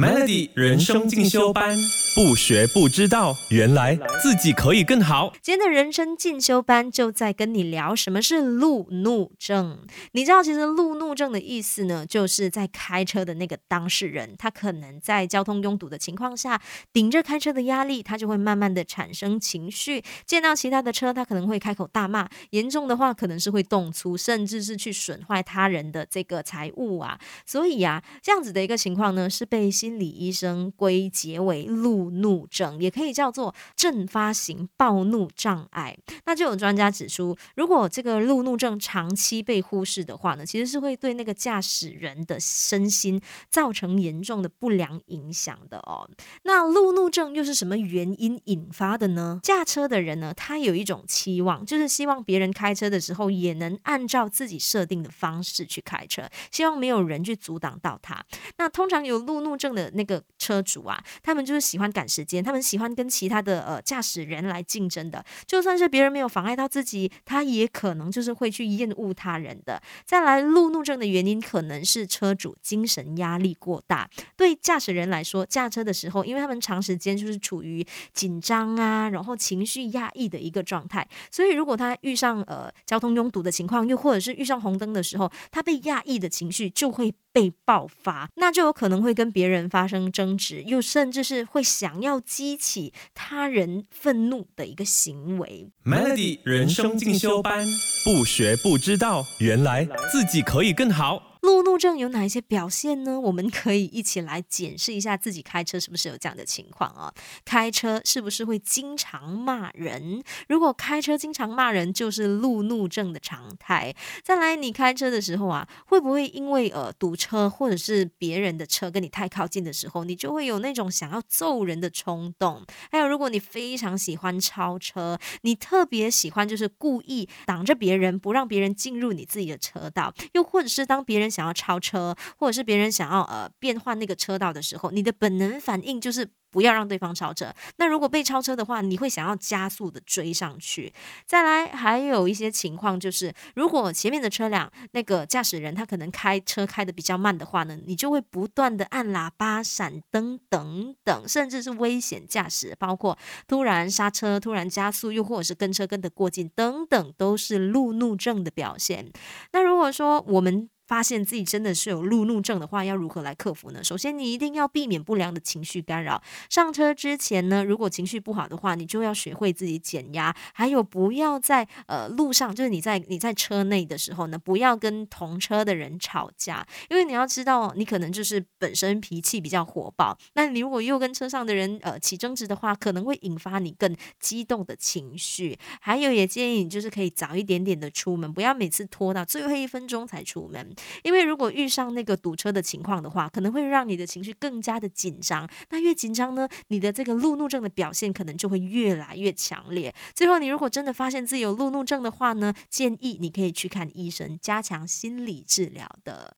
Melody 人生进修班，不学不知道，原来自己可以更好。今天的人生进修班就在跟你聊什么是路怒症。你知道，其实路怒症的意思呢，就是在开车的那个当事人，他可能在交通拥堵的情况下，顶着开车的压力，他就会慢慢的产生情绪，见到其他的车，他可能会开口大骂，严重的话可能是会动粗，甚至是去损坏他人的这个财物啊。所以啊，这样子的一个情况呢，是被心理医生归结为路路怒症，也可以叫做阵发型暴怒障碍。那就有专家指出，如果这个路怒症长期被忽视的话呢，其实是会对那个驾驶人的身心造成严重的不良影响的哦。那路怒症又是什么原因引发的呢？驾车的人呢，他有一种期望，就是希望别人开车的时候也能按照自己设定的方式去开车，希望没有人去阻挡到他。那通常有路怒症的那个车主啊，他们就是喜欢赶时间，他们喜欢跟其他的呃驾驶人来竞争的。就算是别人没有妨碍到自己，他也可能就是会去厌恶他人的。再来，路怒症的原因可能是车主精神压力过大。对驾驶人来说，驾车的时候，因为他们长时间就是处于紧张啊，然后情绪压抑的一个状态，所以如果他遇上呃交通拥堵的情况，又或者是遇上红灯的时候，他被压抑的情绪就会被爆发，那就有可能会跟别人发生争执，又甚至是会想要激起他人愤怒的一个行为。Melody 人生进修班，不学不知道，原来自己可以更好。路怒症有哪一些表现呢？我们可以一起来检视一下自己开车是不是有这样的情况啊？开车是不是会经常骂人？如果开车经常骂人，就是路怒症的常态。再来，你开车的时候啊，会不会因为呃堵车或者是别人的车跟你太靠近的时候，你就会有那种想要揍人的冲动？还有，如果你非常喜欢超车，你特别喜欢就是故意挡着别人，不让别人进入你自己的车道，又或者是当别人想想要超车，或者是别人想要呃变换那个车道的时候，你的本能反应就是。不要让对方超车。那如果被超车的话，你会想要加速的追上去。再来，还有一些情况就是，如果前面的车辆那个驾驶人他可能开车开的比较慢的话呢，你就会不断的按喇叭、闪灯等等，甚至是危险驾驶，包括突然刹车、突然加速，又或者是跟车跟得过近等等，都是路怒症的表现。那如果说我们发现自己真的是有路怒症的话，要如何来克服呢？首先，你一定要避免不良的情绪干扰。上车之前呢，如果情绪不好的话，你就要学会自己减压，还有不要在呃路上，就是你在你在车内的时候呢，不要跟同车的人吵架，因为你要知道，你可能就是本身脾气比较火爆，那你如果又跟车上的人呃起争执的话，可能会引发你更激动的情绪。还有，也建议你就是可以早一点点的出门，不要每次拖到最后一分钟才出门。因为如果遇上那个堵车的情况的话，可能会让你的情绪更加的紧张。那越紧张呢，你的这个路怒症的表现可能就会越来越强烈。最后，你如果真的发现自己有路怒症的话呢，建议你可以去看医生，加强心理治疗的。